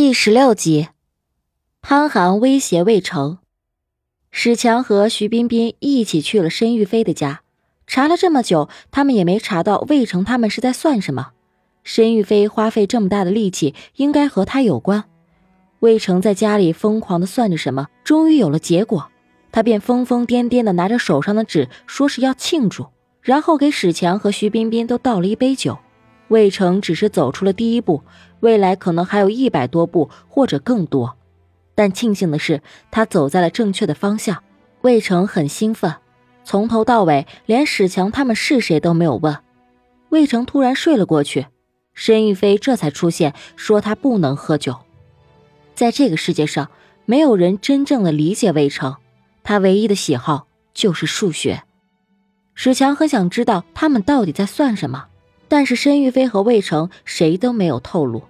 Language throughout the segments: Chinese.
第十六集，潘寒威胁魏成，史强和徐彬彬一起去了申玉飞的家，查了这么久，他们也没查到魏成他们是在算什么。申玉飞花费这么大的力气，应该和他有关。魏成在家里疯狂的算着什么，终于有了结果，他便疯疯癫癫的拿着手上的纸，说是要庆祝，然后给史强和徐彬彬都倒了一杯酒。魏成只是走出了第一步，未来可能还有一百多步或者更多。但庆幸的是，他走在了正确的方向。魏成很兴奋，从头到尾连史强他们是谁都没有问。魏成突然睡了过去，申玉飞这才出现，说他不能喝酒。在这个世界上，没有人真正的理解魏成，他唯一的喜好就是数学。史强很想知道他们到底在算什么。但是申玉飞和魏成谁都没有透露。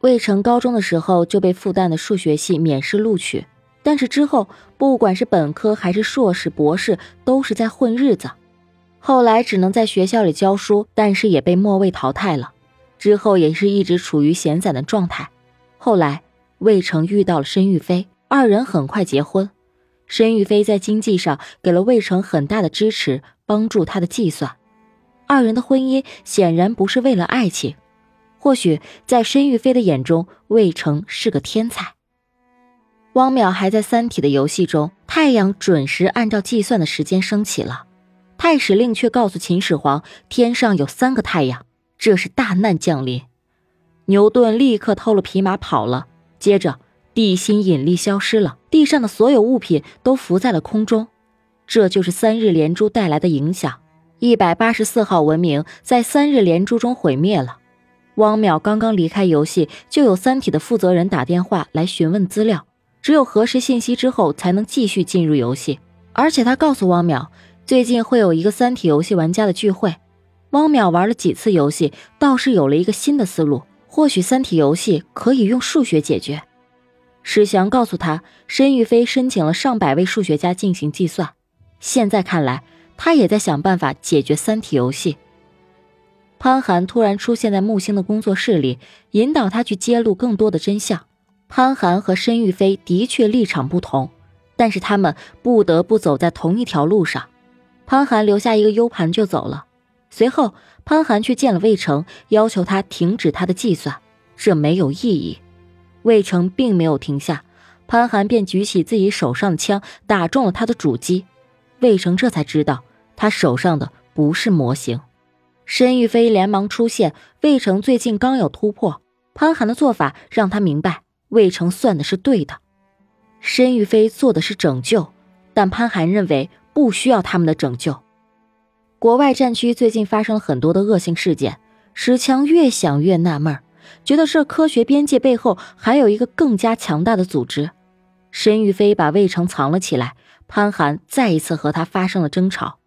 魏成高中的时候就被复旦的数学系免试录取，但是之后不管是本科还是硕士、博士，都是在混日子。后来只能在学校里教书，但是也被末位淘汰了。之后也是一直处于闲散的状态。后来魏成遇到了申玉飞，二人很快结婚。申玉飞在经济上给了魏成很大的支持，帮助他的计算。二人的婚姻显然不是为了爱情，或许在申玉飞的眼中，魏成是个天才。汪淼还在《三体》的游戏中，太阳准时按照计算的时间升起了，太史令却告诉秦始皇，天上有三个太阳，这是大难降临。牛顿立刻偷了匹马跑了，接着地心引力消失了，地上的所有物品都浮在了空中，这就是三日连珠带来的影响。一百八十四号文明在三日连珠中毁灭了。汪淼刚刚离开游戏，就有三体的负责人打电话来询问资料，只有核实信息之后才能继续进入游戏。而且他告诉汪淼，最近会有一个三体游戏玩家的聚会。汪淼玩了几次游戏，倒是有了一个新的思路，或许三体游戏可以用数学解决。史翔告诉他，申玉飞申请了上百位数学家进行计算，现在看来。他也在想办法解决三体游戏。潘寒突然出现在木星的工作室里，引导他去揭露更多的真相。潘寒和申玉飞的确立场不同，但是他们不得不走在同一条路上。潘寒留下一个 U 盘就走了。随后，潘寒去见了魏成，要求他停止他的计算，这没有意义。魏成并没有停下，潘寒便举起自己手上的枪，打中了他的主机。魏成这才知道。他手上的不是模型，申玉飞连忙出现。魏成最近刚有突破，潘寒的做法让他明白魏成算的是对的。申玉飞做的是拯救，但潘寒认为不需要他们的拯救。国外战区最近发生了很多的恶性事件，史强越想越纳闷，觉得这科学边界背后还有一个更加强大的组织。申玉飞把魏成藏了起来，潘寒再一次和他发生了争吵。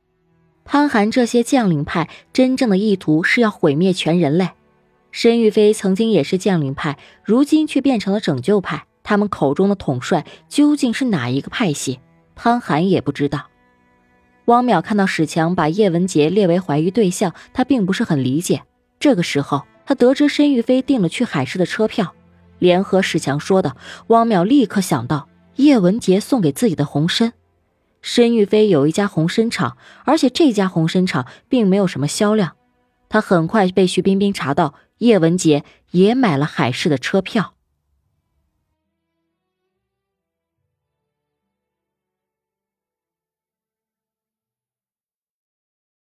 潘寒这些将领派真正的意图是要毁灭全人类。申玉飞曾经也是将领派，如今却变成了拯救派。他们口中的统帅究竟是哪一个派系？潘寒也不知道。汪淼看到史强把叶文洁列为怀疑对象，他并不是很理解。这个时候，他得知申玉飞订了去海市的车票，联合史强说的，汪淼立刻想到叶文洁送给自己的红参。申玉飞有一家红参厂，而且这家红参厂并没有什么销量。他很快被徐冰冰查到，叶文杰也买了海市的车票。